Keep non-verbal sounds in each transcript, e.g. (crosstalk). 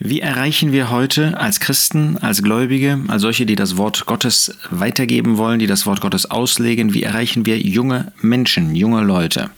Wie erreichen wir heute als Christen, als Gläubige, als solche, die das Wort Gottes weitergeben wollen, die das Wort Gottes auslegen, wie erreichen wir junge Menschen, junge Leute?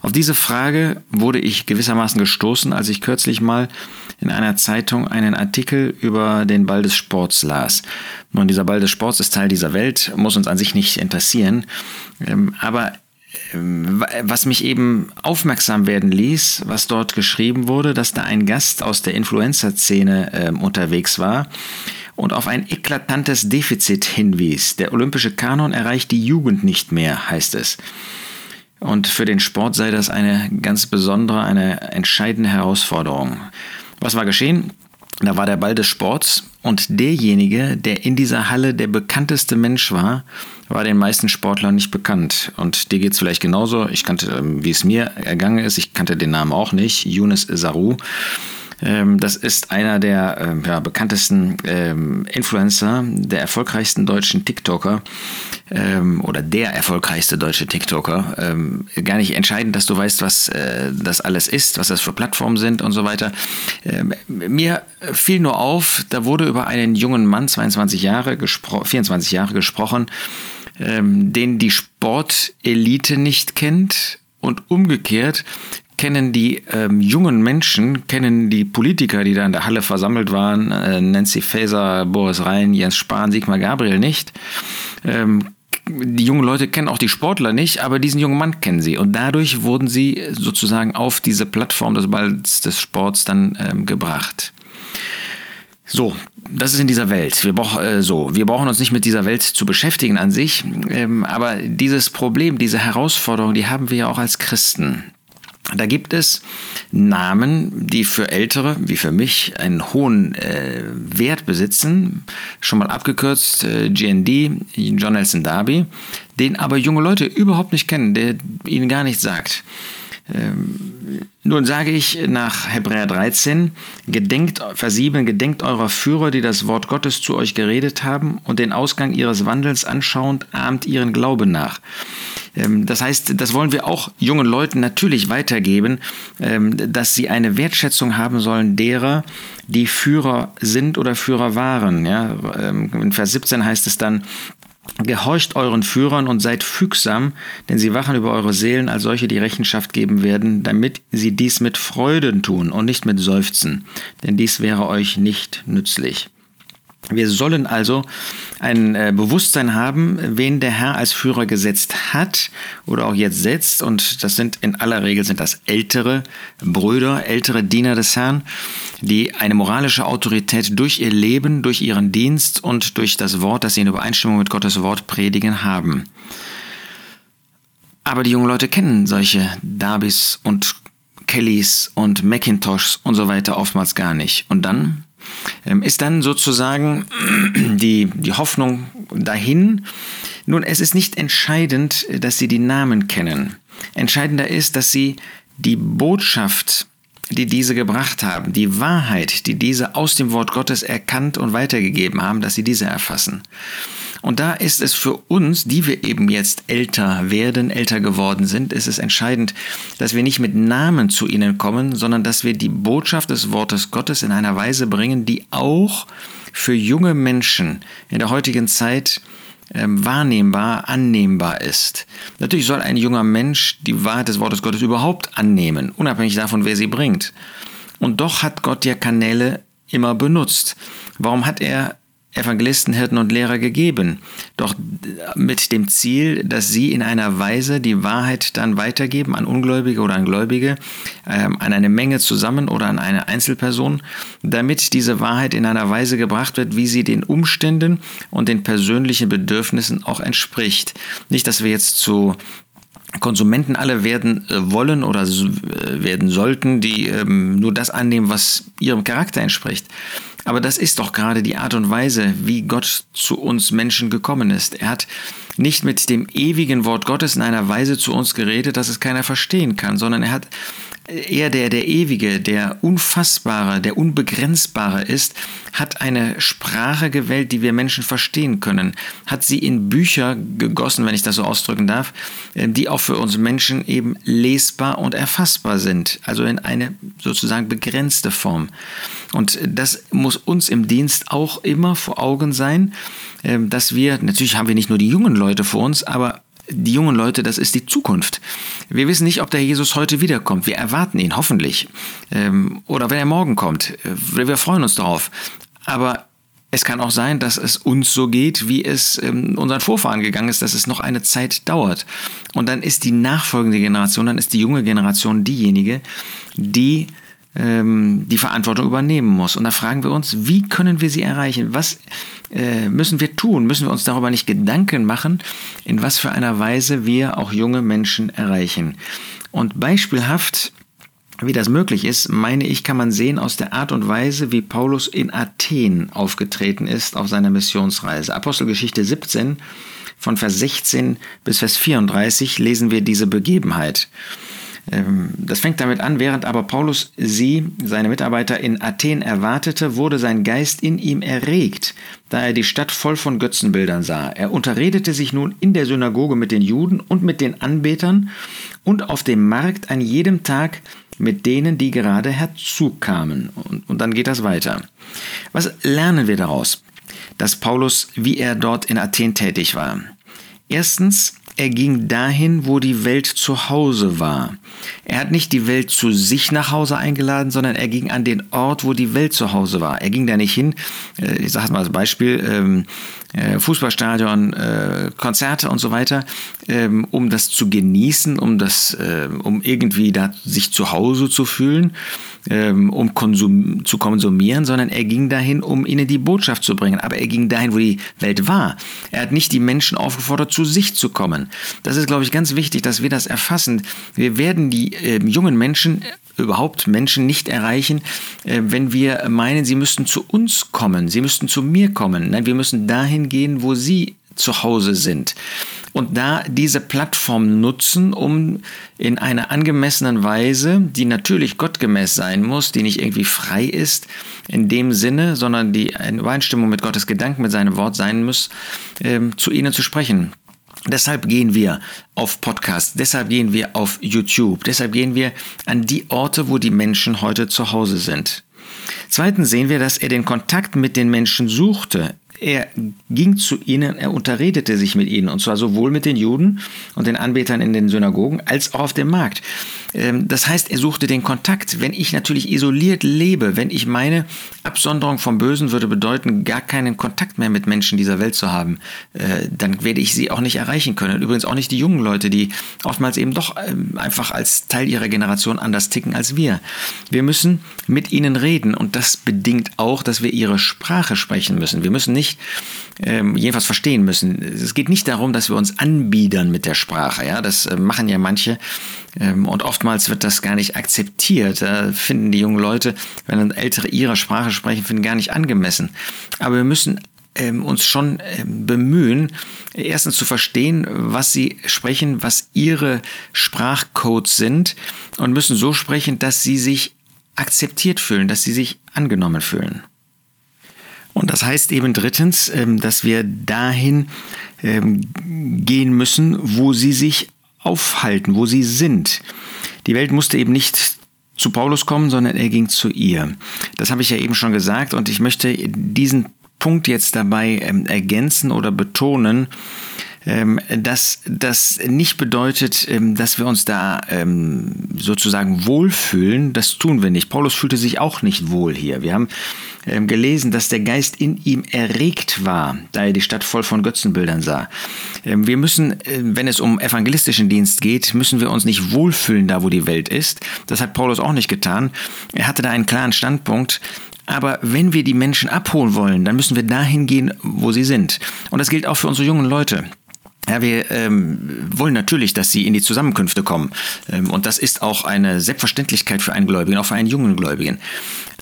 Auf diese Frage wurde ich gewissermaßen gestoßen, als ich kürzlich mal in einer Zeitung einen Artikel über den Ball des Sports las. Nun, dieser Ball des Sports ist Teil dieser Welt, muss uns an sich nicht interessieren, ähm, aber was mich eben aufmerksam werden ließ, was dort geschrieben wurde, dass da ein Gast aus der Influencer-Szene äh, unterwegs war und auf ein eklatantes Defizit hinwies. Der olympische Kanon erreicht die Jugend nicht mehr, heißt es. Und für den Sport sei das eine ganz besondere, eine entscheidende Herausforderung. Was war geschehen? Da war der Ball des Sports und derjenige, der in dieser Halle der bekannteste Mensch war, war den meisten Sportlern nicht bekannt. Und dir geht es vielleicht genauso. Ich kannte, ähm, wie es mir ergangen ist, ich kannte den Namen auch nicht, Yunus Saru. Ähm, das ist einer der ähm, ja, bekanntesten ähm, Influencer, der erfolgreichsten deutschen TikToker oder der erfolgreichste deutsche TikToker. gar nicht entscheidend, dass du weißt, was äh, das alles ist, was das für Plattformen sind und so weiter. mir fiel nur auf, da wurde über einen jungen Mann, 22 Jahre, 24 Jahre gesprochen, den die Sportelite nicht kennt und umgekehrt kennen die ähm, jungen Menschen, kennen die Politiker, die da in der Halle versammelt waren, äh, Nancy Faeser, Boris Rhein, Jens Spahn, Sigmar Gabriel nicht. Ähm, die jungen Leute kennen auch die Sportler nicht, aber diesen jungen Mann kennen sie. Und dadurch wurden sie sozusagen auf diese Plattform des Balls des Sports dann ähm, gebracht. So, das ist in dieser Welt. Wir, brauch, äh, so, wir brauchen uns nicht mit dieser Welt zu beschäftigen an sich, ähm, aber dieses Problem, diese Herausforderung, die haben wir ja auch als Christen. Da gibt es Namen, die für Ältere, wie für mich, einen hohen äh, Wert besitzen. Schon mal abgekürzt äh, GND, John Nelson Darby, den aber junge Leute überhaupt nicht kennen, der ihnen gar nichts sagt. Ähm, nun sage ich nach Hebräer 13, gedenkt, Vers 7, gedenkt eurer Führer, die das Wort Gottes zu euch geredet haben und den Ausgang ihres Wandels anschauend, ahmt ihren Glauben nach. Ähm, das heißt, das wollen wir auch jungen Leuten natürlich weitergeben, ähm, dass sie eine Wertschätzung haben sollen derer, die Führer sind oder Führer waren. Ja, in Vers 17 heißt es dann, Gehorcht euren Führern und seid fügsam, denn sie wachen über eure Seelen als solche, die Rechenschaft geben werden, damit sie dies mit Freuden tun und nicht mit Seufzen, denn dies wäre euch nicht nützlich. Wir sollen also ein äh, Bewusstsein haben, wen der Herr als Führer gesetzt hat oder auch jetzt setzt. Und das sind in aller Regel sind das ältere Brüder, ältere Diener des Herrn, die eine moralische Autorität durch ihr Leben, durch ihren Dienst und durch das Wort, das sie in Übereinstimmung mit Gottes Wort predigen haben. Aber die jungen Leute kennen solche Darbys und Kellys und Macintoshs und so weiter oftmals gar nicht. Und dann ist dann sozusagen (clears throat) die, die Hoffnung dahin. Nun, es ist nicht entscheidend, dass sie die Namen kennen. Entscheidender ist, dass sie die Botschaft, die diese gebracht haben, die Wahrheit, die diese aus dem Wort Gottes erkannt und weitergegeben haben, dass sie diese erfassen. Und da ist es für uns, die wir eben jetzt älter werden, älter geworden sind, ist es entscheidend, dass wir nicht mit Namen zu ihnen kommen, sondern dass wir die Botschaft des Wortes Gottes in einer Weise bringen, die auch für junge Menschen in der heutigen Zeit ähm, wahrnehmbar, annehmbar ist. Natürlich soll ein junger Mensch die Wahrheit des Wortes Gottes überhaupt annehmen, unabhängig davon, wer sie bringt. Und doch hat Gott ja Kanäle immer benutzt. Warum hat er Evangelisten, Hirten und Lehrer gegeben, doch mit dem Ziel, dass sie in einer Weise die Wahrheit dann weitergeben an Ungläubige oder an Gläubige, ähm, an eine Menge zusammen oder an eine Einzelperson, damit diese Wahrheit in einer Weise gebracht wird, wie sie den Umständen und den persönlichen Bedürfnissen auch entspricht. Nicht, dass wir jetzt zu Konsumenten alle werden äh, wollen oder äh, werden sollten, die ähm, nur das annehmen, was ihrem Charakter entspricht. Aber das ist doch gerade die Art und Weise, wie Gott zu uns Menschen gekommen ist. Er hat nicht mit dem ewigen Wort Gottes in einer Weise zu uns geredet, dass es keiner verstehen kann, sondern er hat er, der der Ewige, der Unfassbare, der Unbegrenzbare ist, hat eine Sprache gewählt, die wir Menschen verstehen können, hat sie in Bücher gegossen, wenn ich das so ausdrücken darf, äh, die auch für uns Menschen eben lesbar und erfassbar sind, also in eine sozusagen begrenzte Form. Und das muss uns im Dienst auch immer vor Augen sein, äh, dass wir, natürlich haben wir nicht nur die jungen Leute vor uns, aber die jungen Leute, das ist die Zukunft. Wir wissen nicht, ob der Jesus heute wiederkommt. Wir erwarten ihn, hoffentlich. Ähm, oder wenn er morgen kommt. Wir freuen uns darauf. Aber es kann auch sein, dass es uns so geht, wie es ähm, unseren Vorfahren gegangen ist, dass es noch eine Zeit dauert. Und dann ist die nachfolgende Generation, dann ist die junge Generation diejenige, die ähm, die Verantwortung übernehmen muss. Und da fragen wir uns, wie können wir sie erreichen? Was äh, müssen wir tun? Müssen wir uns darüber nicht Gedanken machen, in was für einer Weise wir auch junge Menschen erreichen? Und beispielhaft wie das möglich ist, meine ich, kann man sehen aus der Art und Weise, wie Paulus in Athen aufgetreten ist auf seiner Missionsreise. Apostelgeschichte 17 von Vers 16 bis Vers 34 lesen wir diese Begebenheit. Ähm, das fängt damit an, während aber Paulus sie, seine Mitarbeiter in Athen erwartete, wurde sein Geist in ihm erregt, da er die Stadt voll von Götzenbildern sah. Er unterredete sich nun in der Synagoge mit den Juden und mit den Anbetern und auf dem Markt an jedem Tag mit denen, die gerade herzukamen. Und, und dann geht das weiter. Was lernen wir daraus? Dass Paulus, wie er dort in Athen tätig war. Erstens, er ging dahin, wo die Welt zu Hause war. Er hat nicht die Welt zu sich nach Hause eingeladen, sondern er ging an den Ort, wo die Welt zu Hause war. Er ging da nicht hin, äh, ich sage mal als Beispiel, ähm, äh, Fußballstadion, äh, Konzerte und so weiter, ähm, um das zu genießen, um das, um irgendwie da sich zu Hause zu fühlen, ähm, um Konsum, zu konsumieren, sondern er ging dahin, um ihnen die Botschaft zu bringen. Aber er ging dahin, wo die Welt war. Er hat nicht die Menschen aufgefordert, zu sich zu kommen. Das ist, glaube ich, ganz wichtig, dass wir das erfassen. Wir werden die äh, jungen Menschen überhaupt Menschen nicht erreichen, äh, wenn wir meinen, sie müssten zu uns kommen, sie müssten zu mir kommen. Nein, wir müssen dahin gehen, wo sie zu Hause sind und da diese Plattform nutzen, um in einer angemessenen Weise, die natürlich gottgemäß sein muss, die nicht irgendwie frei ist in dem Sinne, sondern die in Übereinstimmung mit Gottes Gedanken, mit seinem Wort sein muss, ähm, zu ihnen zu sprechen. Deshalb gehen wir auf Podcasts, deshalb gehen wir auf YouTube, deshalb gehen wir an die Orte, wo die Menschen heute zu Hause sind. Zweitens sehen wir, dass er den Kontakt mit den Menschen suchte. Er ging zu ihnen, er unterredete sich mit ihnen, und zwar sowohl mit den Juden und den Anbetern in den Synagogen als auch auf dem Markt. Ähm, das heißt, er suchte den Kontakt. Wenn ich natürlich isoliert lebe, wenn ich meine, Absonderung vom Bösen würde bedeuten, gar keinen Kontakt mehr mit Menschen dieser Welt zu haben, äh, dann werde ich sie auch nicht erreichen können. Übrigens auch nicht die jungen Leute, die oftmals eben doch ähm, einfach als Teil ihrer Generation anders ticken als wir. Wir müssen mit ihnen reden und das bedingt auch, dass wir ihre Sprache sprechen müssen. Wir müssen nicht ähm, jedenfalls verstehen müssen. Es geht nicht darum, dass wir uns anbiedern mit der Sprache. Ja, das äh, machen ja manche ähm, und oftmals wird das gar nicht akzeptiert. Da finden die jungen Leute, wenn dann Ältere ihre Sprache sprechen, finden gar nicht angemessen. Aber wir müssen ähm, uns schon ähm, bemühen, erstens zu verstehen, was sie sprechen, was ihre Sprachcodes sind und müssen so sprechen, dass sie sich akzeptiert fühlen, dass sie sich angenommen fühlen. Und das heißt eben drittens, ähm, dass wir dahin ähm, gehen müssen, wo sie sich aufhalten, wo sie sind. Die Welt musste eben nicht zu Paulus kommen, sondern er ging zu ihr. Das habe ich ja eben schon gesagt und ich möchte diesen Punkt jetzt dabei ähm, ergänzen oder betonen, dass das nicht bedeutet, ähm, dass wir uns da ähm, sozusagen wohlfühlen. Das tun wir nicht. Paulus fühlte sich auch nicht wohl hier. Wir haben gelesen, dass der Geist in ihm erregt war, da er die Stadt voll von Götzenbildern sah. Wir müssen, wenn es um evangelistischen Dienst geht, müssen wir uns nicht wohlfühlen da, wo die Welt ist. Das hat Paulus auch nicht getan. Er hatte da einen klaren Standpunkt. Aber wenn wir die Menschen abholen wollen, dann müssen wir dahin gehen, wo sie sind. Und das gilt auch für unsere jungen Leute. Ja, wir ähm, wollen natürlich, dass sie in die Zusammenkünfte kommen. Ähm, und das ist auch eine Selbstverständlichkeit für einen Gläubigen, auch für einen jungen Gläubigen.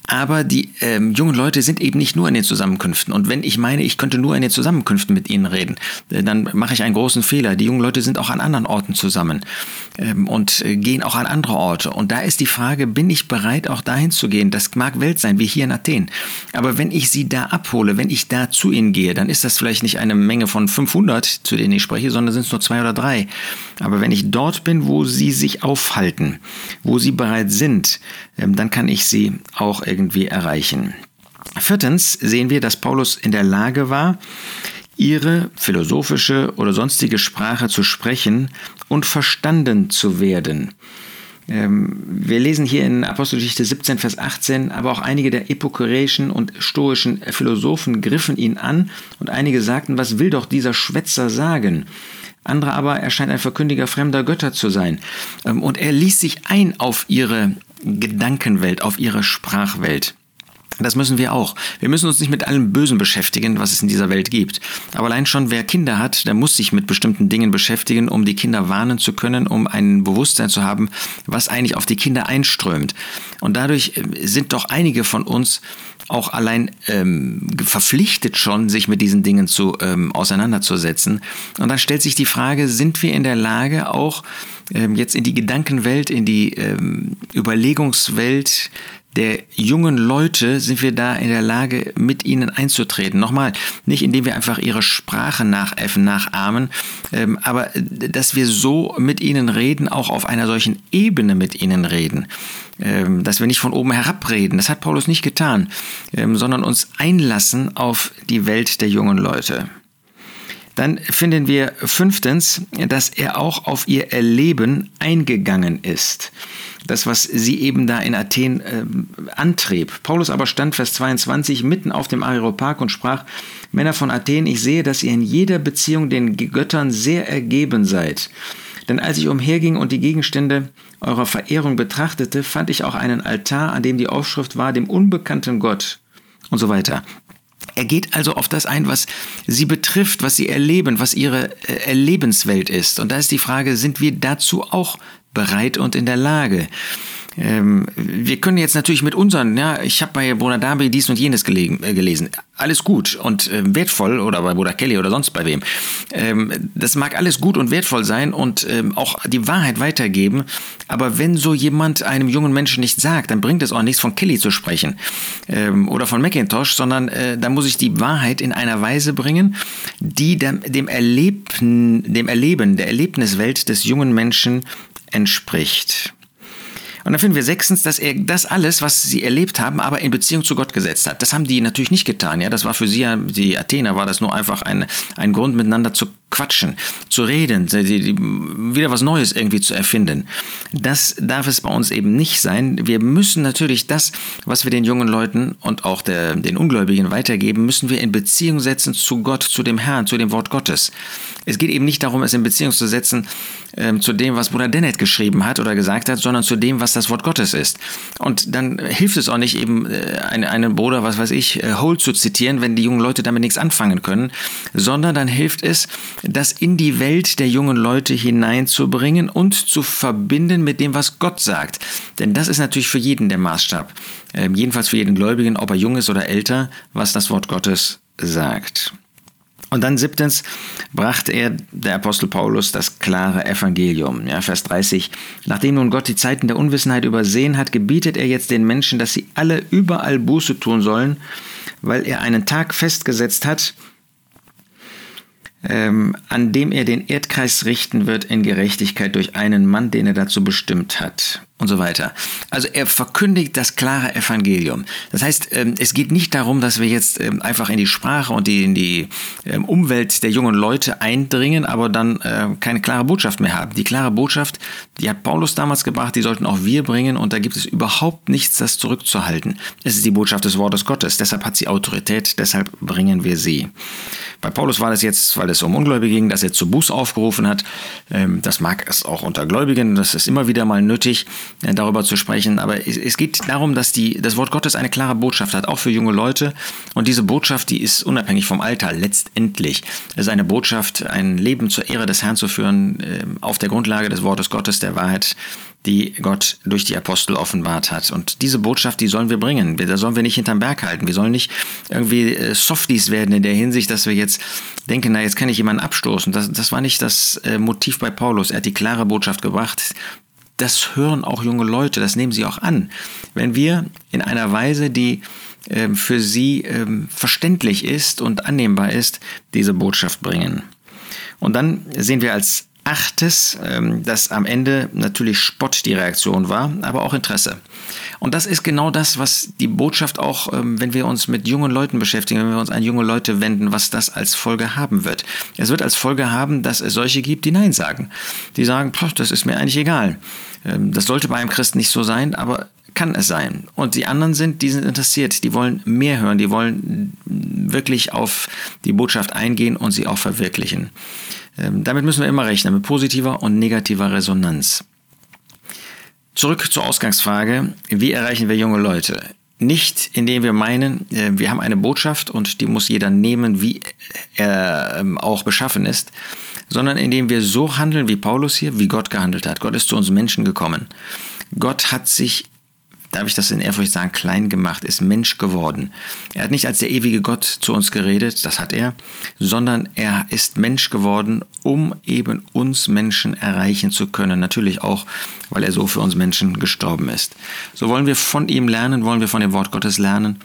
Aber die ähm, jungen Leute sind eben nicht nur in den Zusammenkünften. Und wenn ich meine, ich könnte nur in den Zusammenkünften mit ihnen reden, äh, dann mache ich einen großen Fehler. Die jungen Leute sind auch an anderen Orten zusammen ähm, und äh, gehen auch an andere Orte. Und da ist die Frage, bin ich bereit, auch dahin zu gehen? Das mag Welt sein, wie hier in Athen. Aber wenn ich sie da abhole, wenn ich da zu ihnen gehe, dann ist das vielleicht nicht eine Menge von 500, zu denen ich spreche, sondern sind es nur zwei oder drei. Aber wenn ich dort bin, wo sie sich aufhalten, wo sie bereit sind, ähm, dann kann ich sie auch irgendwie erreichen. Viertens sehen wir, dass Paulus in der Lage war, ihre philosophische oder sonstige Sprache zu sprechen und verstanden zu werden. Ähm, wir lesen hier in Apostelgeschichte 17, Vers 18, aber auch einige der epokureischen und stoischen Philosophen griffen ihn an und einige sagten, was will doch dieser Schwätzer sagen? Andere aber, er scheint ein Verkündiger fremder Götter zu sein. Ähm, und er ließ sich ein auf ihre Gedankenwelt, auf ihre Sprachwelt. Das müssen wir auch. Wir müssen uns nicht mit allem Bösen beschäftigen, was es in dieser Welt gibt. Aber allein schon, wer Kinder hat, der muss sich mit bestimmten Dingen beschäftigen, um die Kinder warnen zu können, um ein Bewusstsein zu haben, was eigentlich auf die Kinder einströmt. Und dadurch äh, sind doch einige von uns auch allein ähm, verpflichtet schon, sich mit diesen Dingen zu ähm, auseinanderzusetzen. Und dann stellt sich die Frage, sind wir in der Lage, auch ähm, jetzt in die Gedankenwelt, in die ähm, Überlegungswelt der jungen Leute sind wir da in der Lage, mit ihnen einzutreten. Nochmal, nicht indem wir einfach ihre Sprache nachäffen, nachahmen, ähm, aber äh, dass wir so mit ihnen reden, auch auf einer solchen Ebene mit ihnen reden. Ähm, dass wir nicht von oben herab reden. Das hat Paulus nicht getan, ähm, sondern uns einlassen auf die Welt der jungen Leute. Dann finden wir fünftens, dass er auch auf ihr Erleben eingegangen ist. Das, was sie eben da in Athen äh, antrieb. Paulus aber stand, Vers 22, mitten auf dem Areopag und sprach, Männer von Athen, ich sehe, dass ihr in jeder Beziehung den Göttern sehr ergeben seid. Denn als ich umherging und die Gegenstände eurer Verehrung betrachtete, fand ich auch einen Altar, an dem die Aufschrift war, dem unbekannten Gott und so weiter. Er geht also auf das ein, was sie betrifft, was sie erleben, was ihre äh, Erlebenswelt ist. Und da ist die Frage, sind wir dazu auch bereit und in der Lage? Ähm, wir können jetzt natürlich mit unseren, ja, ich habe bei Bruder Darby dies und jenes gelegen, äh, gelesen. Alles gut und äh, wertvoll oder bei Bruder Kelly oder sonst bei wem. Ähm, das mag alles gut und wertvoll sein und ähm, auch die Wahrheit weitergeben. Aber wenn so jemand einem jungen Menschen nicht sagt, dann bringt es auch nichts von Kelly zu sprechen ähm, oder von Macintosh, sondern äh, da muss ich die Wahrheit in einer Weise bringen, die dem, dem, Erleben, dem Erleben, der Erlebniswelt des jungen Menschen entspricht. Und dann finden wir sechstens, dass er das alles, was sie erlebt haben, aber in Beziehung zu Gott gesetzt hat. Das haben die natürlich nicht getan. Ja, das war für sie, die Athener, war das nur einfach ein, ein Grund, miteinander zu quatschen, zu reden, wieder was Neues irgendwie zu erfinden. Das darf es bei uns eben nicht sein. Wir müssen natürlich das, was wir den jungen Leuten und auch der, den Ungläubigen weitergeben, müssen wir in Beziehung setzen zu Gott, zu dem Herrn, zu dem Wort Gottes. Es geht eben nicht darum, es in Beziehung zu setzen ähm, zu dem, was Bruder Dennett geschrieben hat oder gesagt hat, sondern zu dem, was das Wort Gottes ist. Und dann hilft es auch nicht eben, äh, einen, einen Bruder, was weiß ich, äh, Hole zu zitieren, wenn die jungen Leute damit nichts anfangen können, sondern dann hilft es, das in die Welt der jungen Leute hineinzubringen und zu verbinden mit dem, was Gott sagt. Denn das ist natürlich für jeden der Maßstab. Ähm, jedenfalls für jeden Gläubigen, ob er jung ist oder älter, was das Wort Gottes sagt. Und dann siebtens brachte er, der Apostel Paulus, das klare Evangelium. Ja, Vers 30. Nachdem nun Gott die Zeiten der Unwissenheit übersehen hat, gebietet er jetzt den Menschen, dass sie alle überall Buße tun sollen, weil er einen Tag festgesetzt hat, ähm, an dem er den Erdkreis richten wird in Gerechtigkeit durch einen Mann, den er dazu bestimmt hat und so weiter. Also er verkündigt das klare Evangelium. Das heißt, ähm, es geht nicht darum, dass wir jetzt ähm, einfach in die Sprache und in die ähm, Umwelt der jungen Leute eindringen, aber dann äh, keine klare Botschaft mehr haben. Die klare Botschaft, die hat Paulus damals gebracht, die sollten auch wir bringen und da gibt es überhaupt nichts, das zurückzuhalten. Es ist die Botschaft des Wortes Gottes, deshalb hat sie Autorität, deshalb bringen wir sie. Bei Paulus war das jetzt, weil es um Ungläubige ging, dass er zu Buß aufgerufen hat. Das mag es auch unter Gläubigen, das ist immer wieder mal nötig. Äh, darüber zu sprechen. Aber es geht darum, dass die, das Wort Gottes eine klare Botschaft hat, auch für junge Leute. Und diese Botschaft, die ist unabhängig vom Alter letztendlich. Es ist eine Botschaft, ein Leben zur Ehre des Herrn zu führen, ähm, auf der Grundlage des Wortes Gottes, der Wahrheit, die Gott durch die Apostel offenbart hat. Und diese Botschaft, die sollen wir bringen. Da sollen wir nicht hinterm Berg halten. Wir sollen nicht irgendwie äh, Softies werden in der Hinsicht, dass wir jetzt denken, na, jetzt kann ich jemanden abstoßen. Das, das war nicht das äh, Motiv bei Paulus. Er hat die klare Botschaft gebracht. Das hören auch junge Leute, das nehmen sie auch an. Wenn wir in einer Weise, die ähm, für sie ähm, verständlich ist und annehmbar ist, diese Botschaft bringen. Und dann sehen wir als achtes, ähm, dass am Ende natürlich Spott die Reaktion war, aber auch Interesse. Und das ist genau das, was die Botschaft auch, wenn wir uns mit jungen Leuten beschäftigen, wenn wir uns an junge Leute wenden, was das als Folge haben wird. Es wird als Folge haben, dass es solche gibt, die Nein sagen. Die sagen, das ist mir eigentlich egal. Das sollte bei einem Christen nicht so sein, aber kann es sein. Und die anderen sind, die sind interessiert, die wollen mehr hören, die wollen wirklich auf die Botschaft eingehen und sie auch verwirklichen. Ähm, damit müssen wir immer rechnen, mit positiver und negativer Resonanz. Zurück zur Ausgangsfrage, wie erreichen wir junge Leute? Nicht, indem wir meinen, äh, wir haben eine Botschaft und die muss jeder nehmen, wie er ähm, auch beschaffen ist, sondern indem wir so handeln wie Paulus hier, wie Gott gehandelt hat. Gott ist zu uns Menschen gekommen. Gott hat sich darf ich das in Ehrfurcht sagen, klein gemacht, ist Mensch geworden. Er hat nicht als der ewige Gott zu uns geredet, das hat er, sondern er ist Mensch geworden, um eben uns Menschen erreichen zu können. Natürlich auch, weil er so für uns Menschen gestorben ist. So wollen wir von ihm lernen, wollen wir von dem Wort Gottes lernen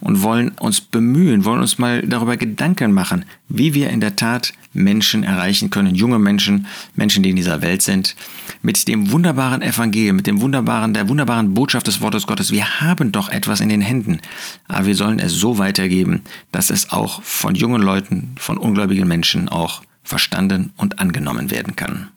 und wollen uns bemühen, wollen uns mal darüber Gedanken machen, wie wir in der Tat Menschen erreichen können, junge Menschen, Menschen, die in dieser Welt sind, mit dem wunderbaren Evangelium, mit dem wunderbaren, der wunderbaren Botschaft des Wortes Gottes. Wir haben doch etwas in den Händen, aber wir sollen es so weitergeben, dass es auch von jungen Leuten, von ungläubigen Menschen auch verstanden und angenommen werden kann.